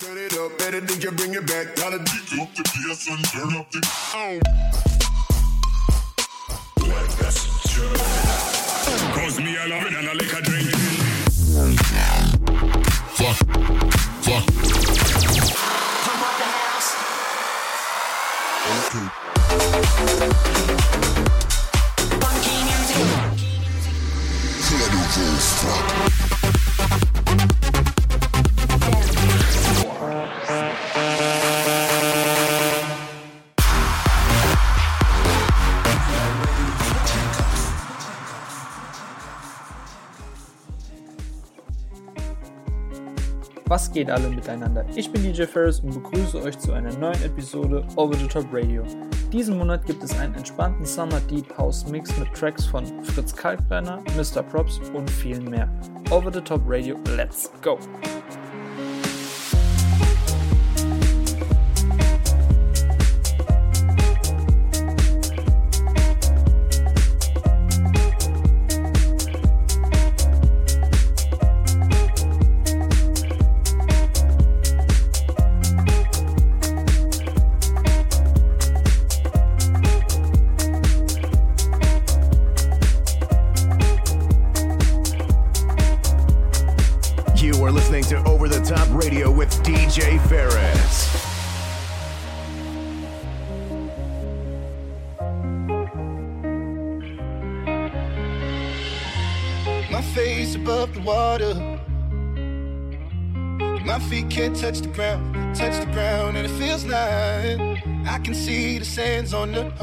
Turn it up, better think you bring it back. Gotta beat up the bass and turn up the. Oh. Cause me, I love it and I like a drink. Fuck. Fuck. Pump up the house. Funky Geht alle miteinander? Ich bin DJ Ferris und begrüße euch zu einer neuen Episode Over the Top Radio. Diesen Monat gibt es einen entspannten Summer Deep House Mix mit Tracks von Fritz Kalkbrenner, Mr. Props und vielen mehr. Over the Top Radio, let's go!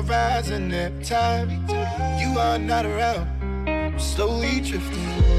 Horizon every time you are not around. I'm slowly drifting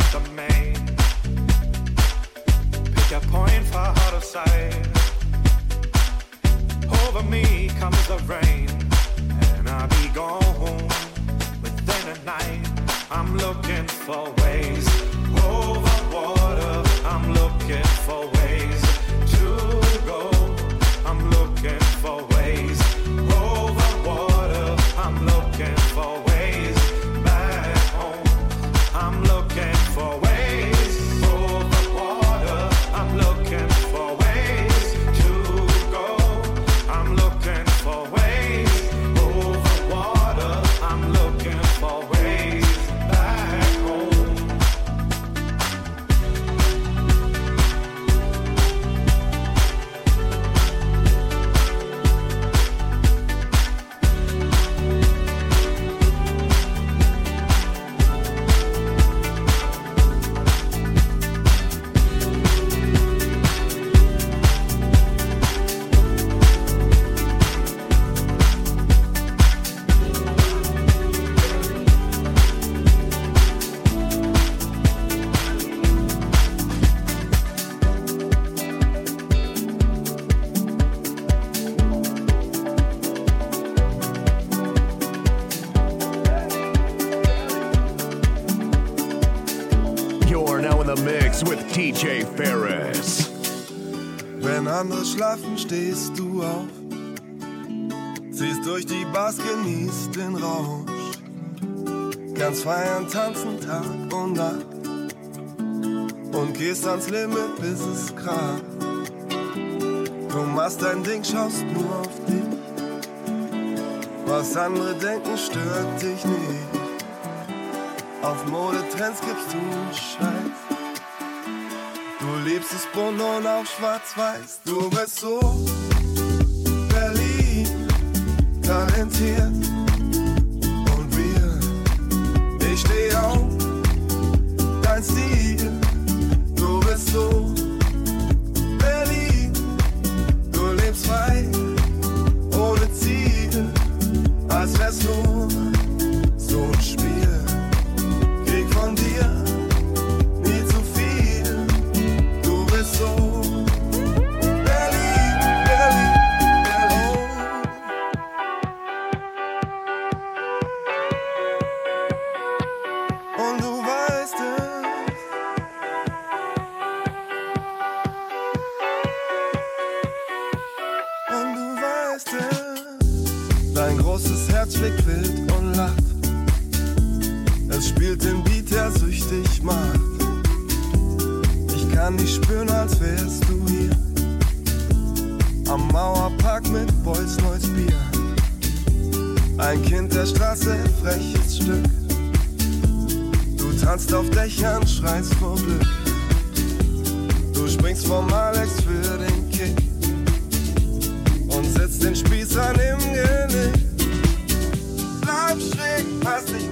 schlafen stehst du auf, ziehst durch die Bars, genießt den Rausch, ganz feiern, tanzen Tag und Nacht und gehst ans Limit, bis es kracht. Du machst dein Ding, schaust nur auf dich. Was andere denken, stört dich nicht. Auf Modetrends gibst du Scheiß. Liebst es bunt und auch schwarz-weiß. Du bist so Berlin, talentiert. Es. Dein großes Herz schlägt wild und lacht. Es spielt den Beat, der süchtig macht. Ich kann dich spüren, als wärst du hier. Am Mauerpark mit Boys neues Bier. Ein Kind der Straße, freches Stück. Du tanzt auf Dächern, schreist vor Glück. Du springst vom Alex für den Kick und setzt den Spießern im Genick. Pass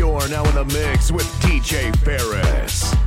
You're now in the mix with DJ Ferris.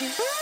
You.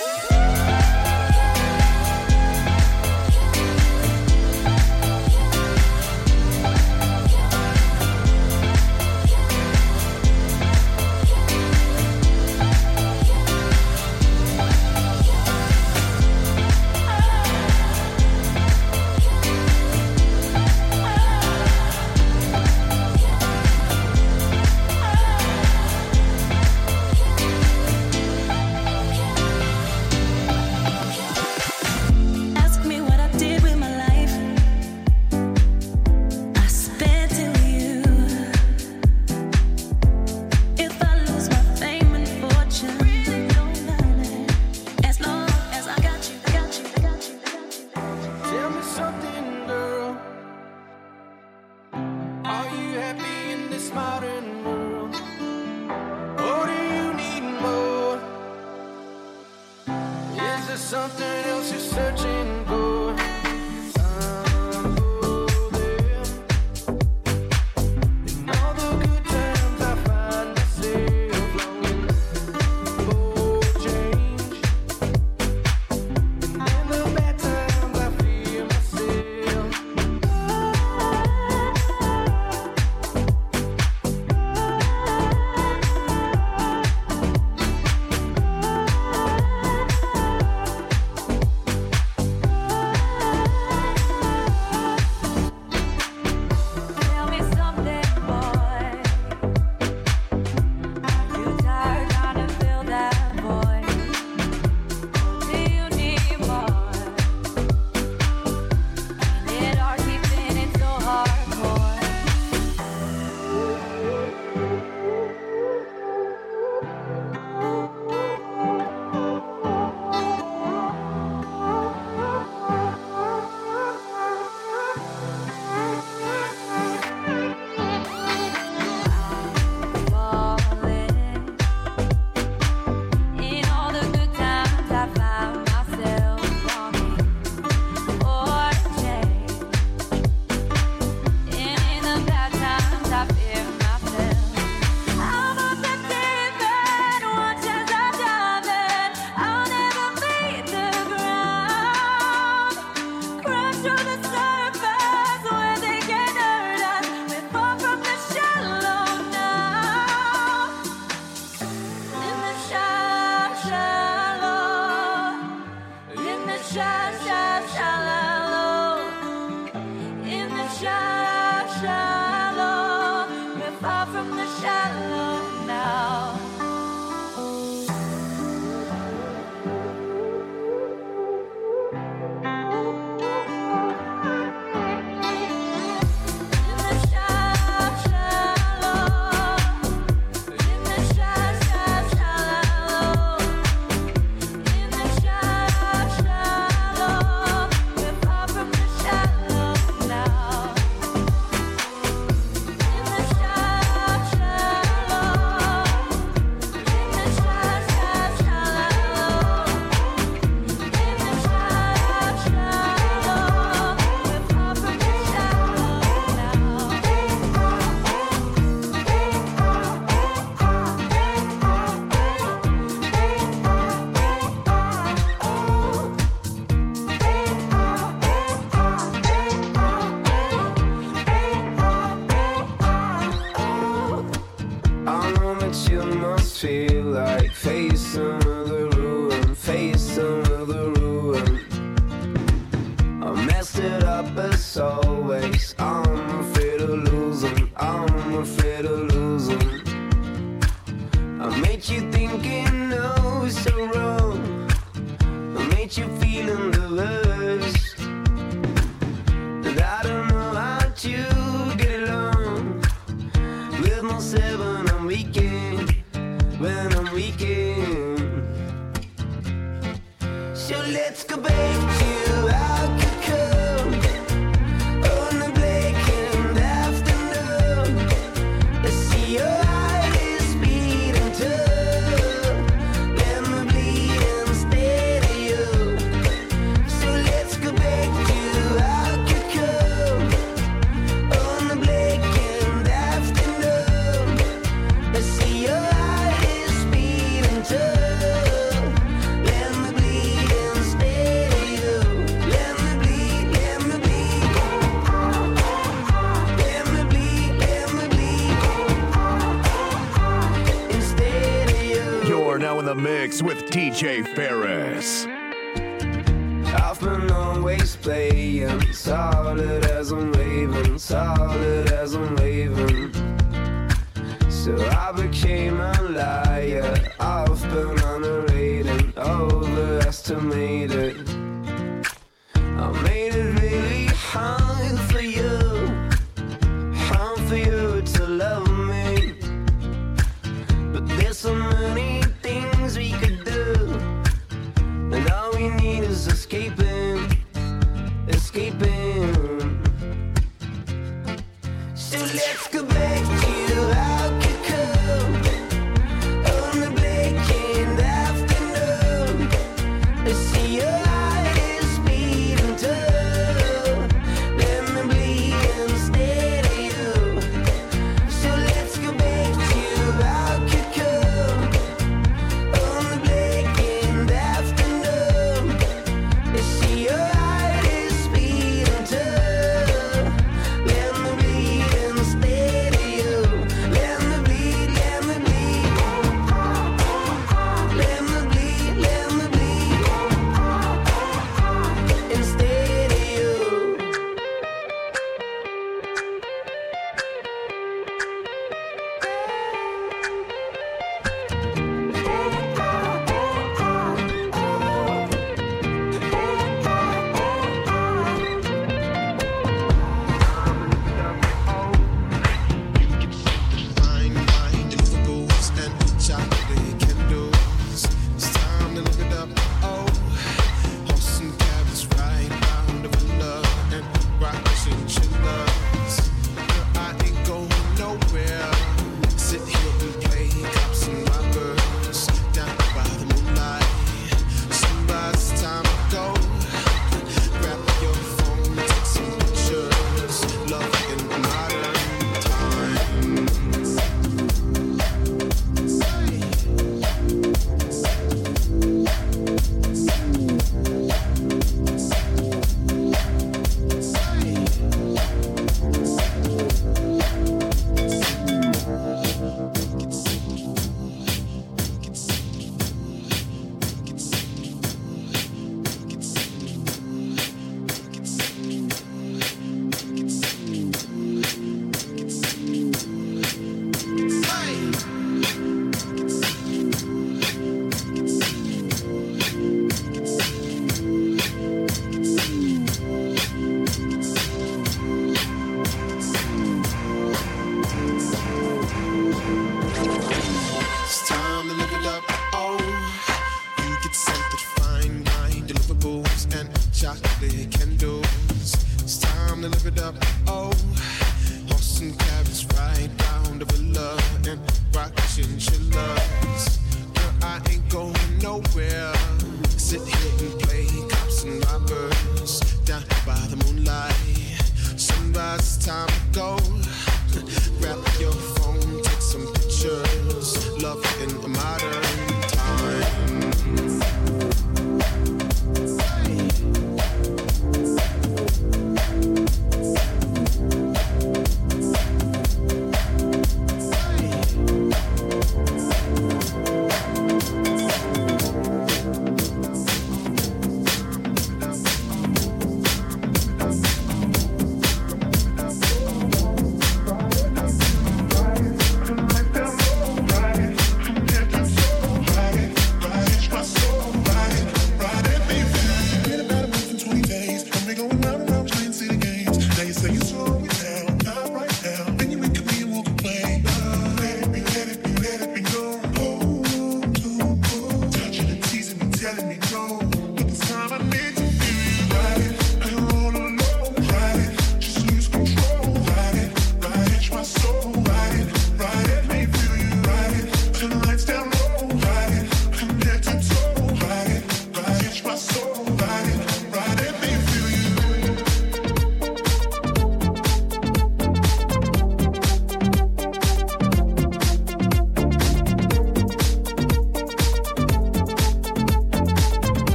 Crash So let's go back mix with DJ Ferris. I've been always playing solid as I'm solid as I'm. So I became a liar. I've been underrated, overestimated. nowhere. Sit here and play cops and robbers down by the moonlight. Sunrise time goes.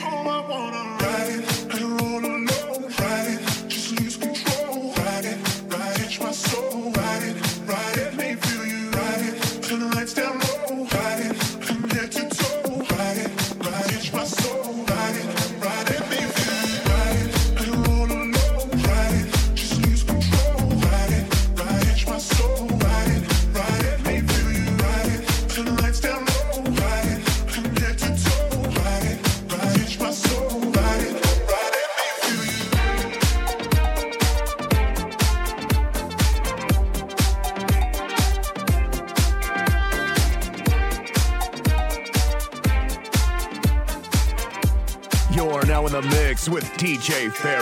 Home? I wanna DJ Ferris.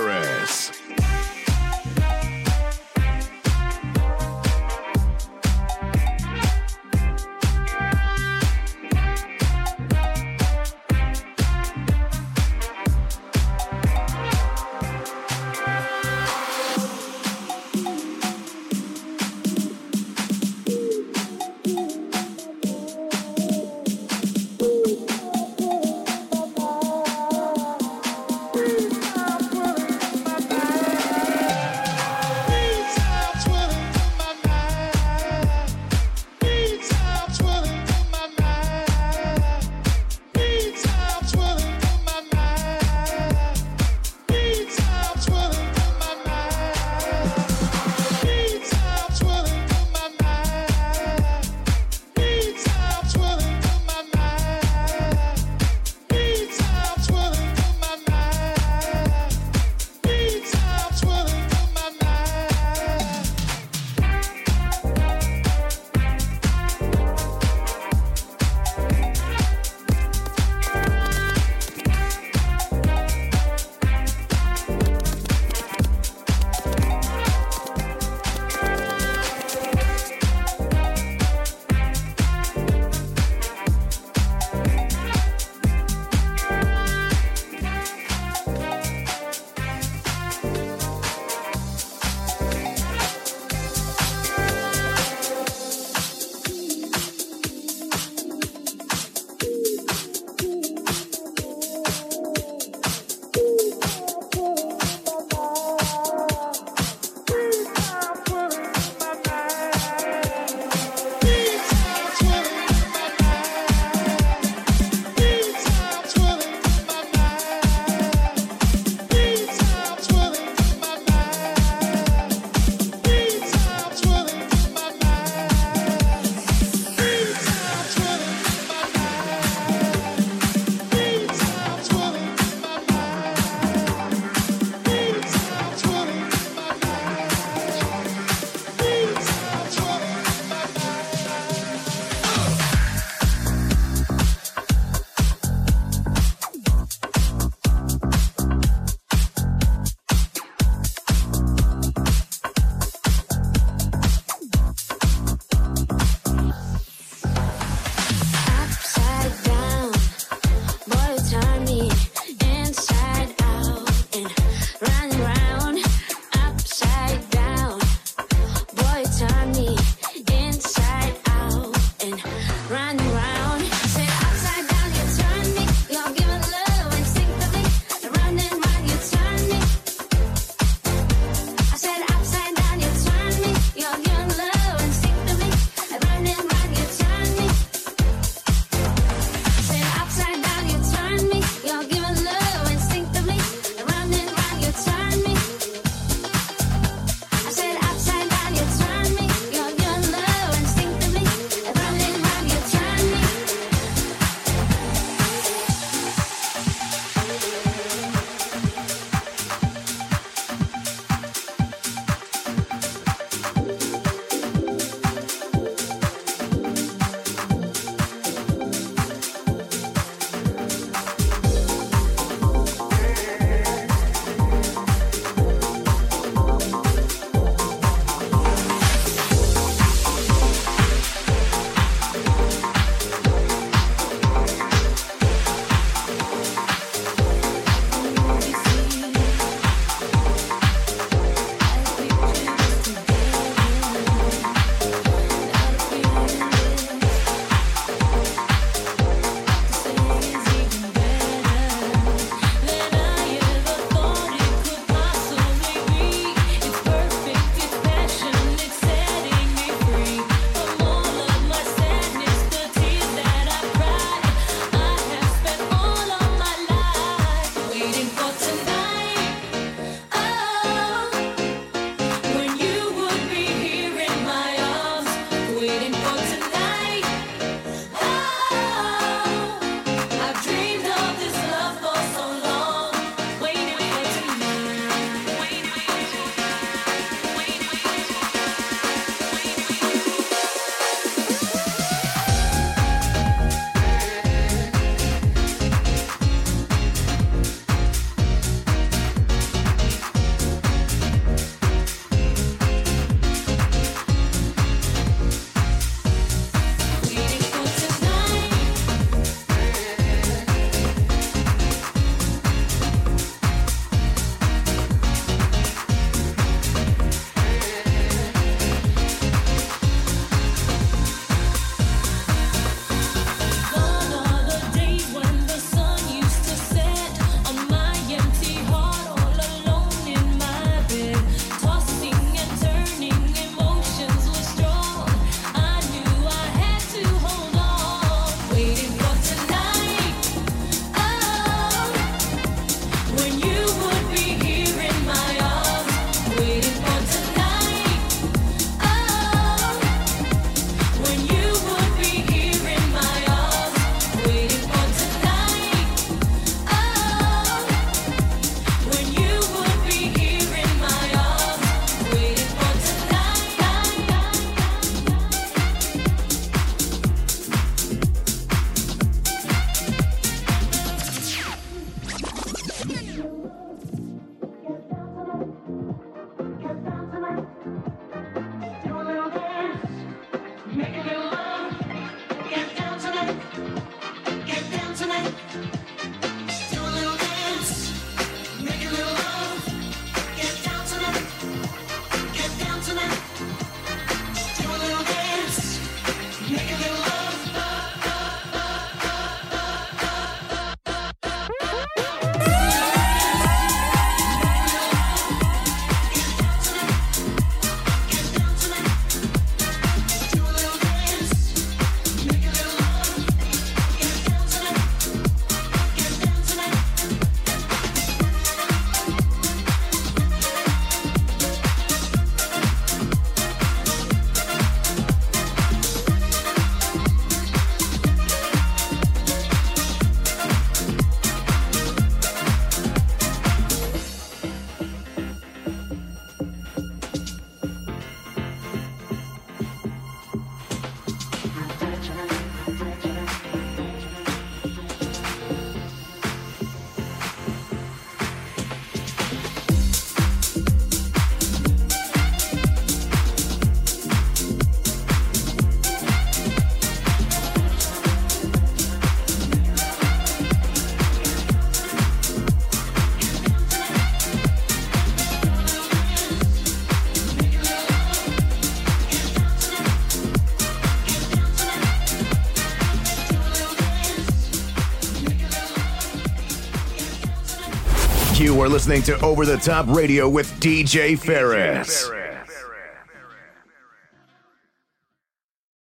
You are listening to Over the Top Radio with DJ Ferris.